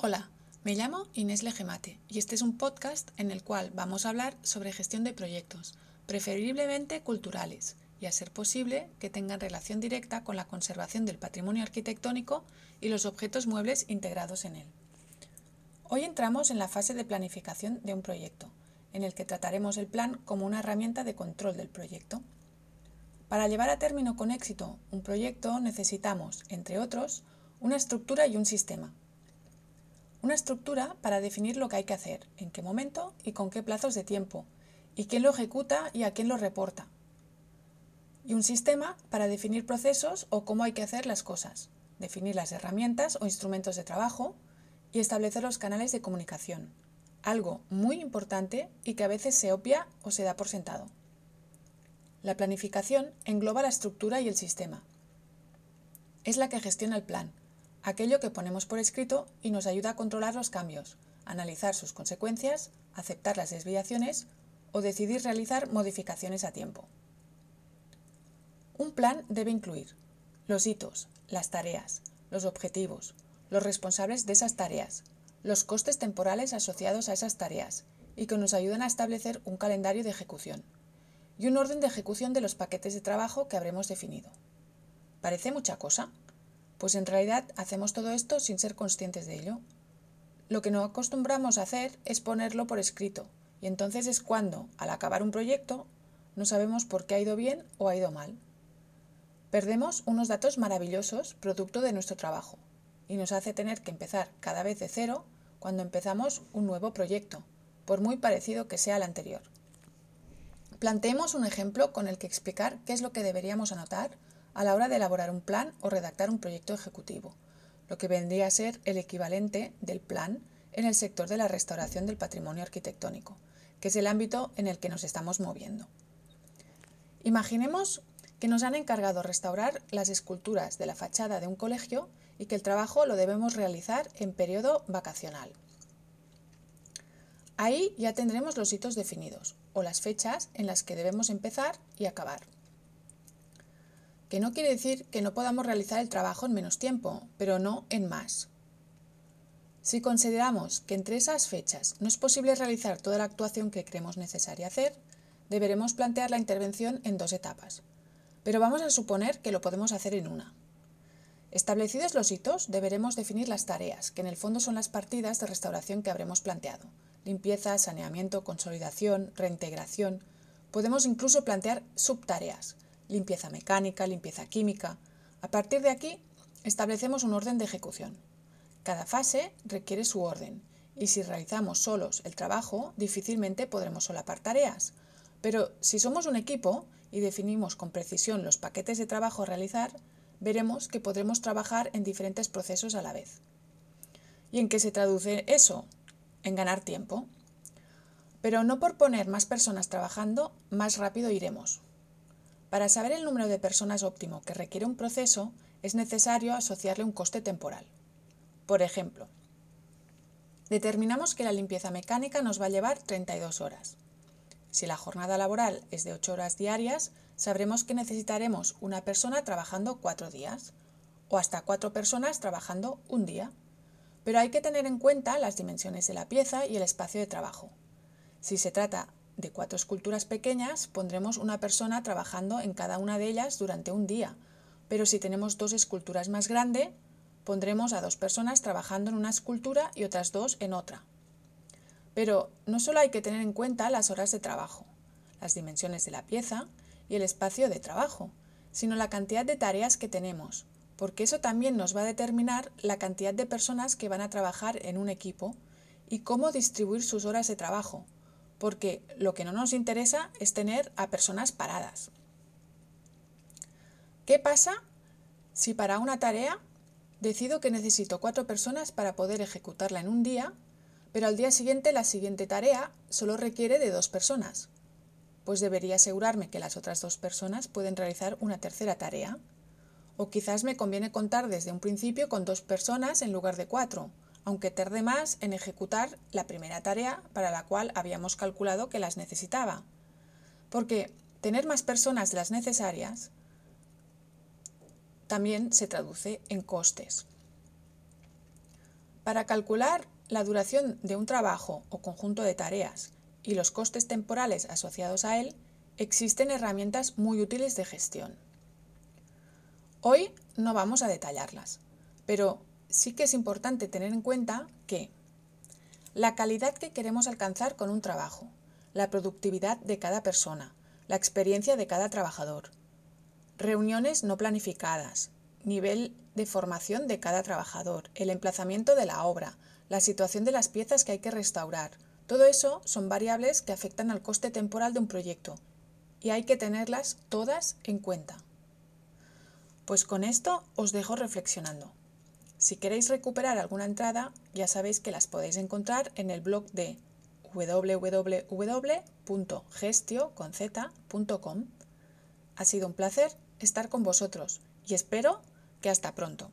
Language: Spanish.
Hola, me llamo Inés Legemate y este es un podcast en el cual vamos a hablar sobre gestión de proyectos, preferiblemente culturales, y a ser posible que tengan relación directa con la conservación del patrimonio arquitectónico y los objetos muebles integrados en él. Hoy entramos en la fase de planificación de un proyecto, en el que trataremos el plan como una herramienta de control del proyecto. Para llevar a término con éxito un proyecto necesitamos, entre otros, una estructura y un sistema. Una estructura para definir lo que hay que hacer, en qué momento y con qué plazos de tiempo, y quién lo ejecuta y a quién lo reporta. Y un sistema para definir procesos o cómo hay que hacer las cosas, definir las herramientas o instrumentos de trabajo y establecer los canales de comunicación, algo muy importante y que a veces se obvia o se da por sentado. La planificación engloba la estructura y el sistema. Es la que gestiona el plan, aquello que ponemos por escrito y nos ayuda a controlar los cambios, analizar sus consecuencias, aceptar las desviaciones o decidir realizar modificaciones a tiempo. Un plan debe incluir los hitos, las tareas, los objetivos, los responsables de esas tareas, los costes temporales asociados a esas tareas y que nos ayuden a establecer un calendario de ejecución y un orden de ejecución de los paquetes de trabajo que habremos definido. ¿Parece mucha cosa? Pues en realidad hacemos todo esto sin ser conscientes de ello. Lo que no acostumbramos a hacer es ponerlo por escrito, y entonces es cuando, al acabar un proyecto, no sabemos por qué ha ido bien o ha ido mal. Perdemos unos datos maravillosos producto de nuestro trabajo, y nos hace tener que empezar cada vez de cero cuando empezamos un nuevo proyecto, por muy parecido que sea al anterior. Planteemos un ejemplo con el que explicar qué es lo que deberíamos anotar a la hora de elaborar un plan o redactar un proyecto ejecutivo, lo que vendría a ser el equivalente del plan en el sector de la restauración del patrimonio arquitectónico, que es el ámbito en el que nos estamos moviendo. Imaginemos que nos han encargado restaurar las esculturas de la fachada de un colegio y que el trabajo lo debemos realizar en periodo vacacional. Ahí ya tendremos los hitos definidos o las fechas en las que debemos empezar y acabar que no quiere decir que no podamos realizar el trabajo en menos tiempo, pero no en más. Si consideramos que entre esas fechas no es posible realizar toda la actuación que creemos necesaria hacer, deberemos plantear la intervención en dos etapas, pero vamos a suponer que lo podemos hacer en una. Establecidos los hitos, deberemos definir las tareas, que en el fondo son las partidas de restauración que habremos planteado. Limpieza, saneamiento, consolidación, reintegración. Podemos incluso plantear subtareas, limpieza mecánica, limpieza química. A partir de aquí, establecemos un orden de ejecución. Cada fase requiere su orden, y si realizamos solos el trabajo, difícilmente podremos solapar tareas. Pero si somos un equipo y definimos con precisión los paquetes de trabajo a realizar, veremos que podremos trabajar en diferentes procesos a la vez. ¿Y en qué se traduce eso? En ganar tiempo. Pero no por poner más personas trabajando, más rápido iremos. Para saber el número de personas óptimo que requiere un proceso, es necesario asociarle un coste temporal. Por ejemplo, determinamos que la limpieza mecánica nos va a llevar 32 horas. Si la jornada laboral es de 8 horas diarias, sabremos que necesitaremos una persona trabajando 4 días o hasta 4 personas trabajando un día. Pero hay que tener en cuenta las dimensiones de la pieza y el espacio de trabajo. Si se trata de cuatro esculturas pequeñas pondremos una persona trabajando en cada una de ellas durante un día, pero si tenemos dos esculturas más grandes, pondremos a dos personas trabajando en una escultura y otras dos en otra. Pero no solo hay que tener en cuenta las horas de trabajo, las dimensiones de la pieza y el espacio de trabajo, sino la cantidad de tareas que tenemos, porque eso también nos va a determinar la cantidad de personas que van a trabajar en un equipo y cómo distribuir sus horas de trabajo, porque lo que no nos interesa es tener a personas paradas. ¿Qué pasa si para una tarea decido que necesito cuatro personas para poder ejecutarla en un día, pero al día siguiente la siguiente tarea solo requiere de dos personas? Pues debería asegurarme que las otras dos personas pueden realizar una tercera tarea. O quizás me conviene contar desde un principio con dos personas en lugar de cuatro, aunque tarde más en ejecutar la primera tarea para la cual habíamos calculado que las necesitaba. Porque tener más personas de las necesarias también se traduce en costes. Para calcular la duración de un trabajo o conjunto de tareas y los costes temporales asociados a él, existen herramientas muy útiles de gestión. Hoy no vamos a detallarlas, pero sí que es importante tener en cuenta que la calidad que queremos alcanzar con un trabajo, la productividad de cada persona, la experiencia de cada trabajador, reuniones no planificadas, nivel de formación de cada trabajador, el emplazamiento de la obra, la situación de las piezas que hay que restaurar. Todo eso son variables que afectan al coste temporal de un proyecto y hay que tenerlas todas en cuenta. Pues con esto os dejo reflexionando. Si queréis recuperar alguna entrada, ya sabéis que las podéis encontrar en el blog de www.gestio.com. Ha sido un placer estar con vosotros y espero que hasta pronto.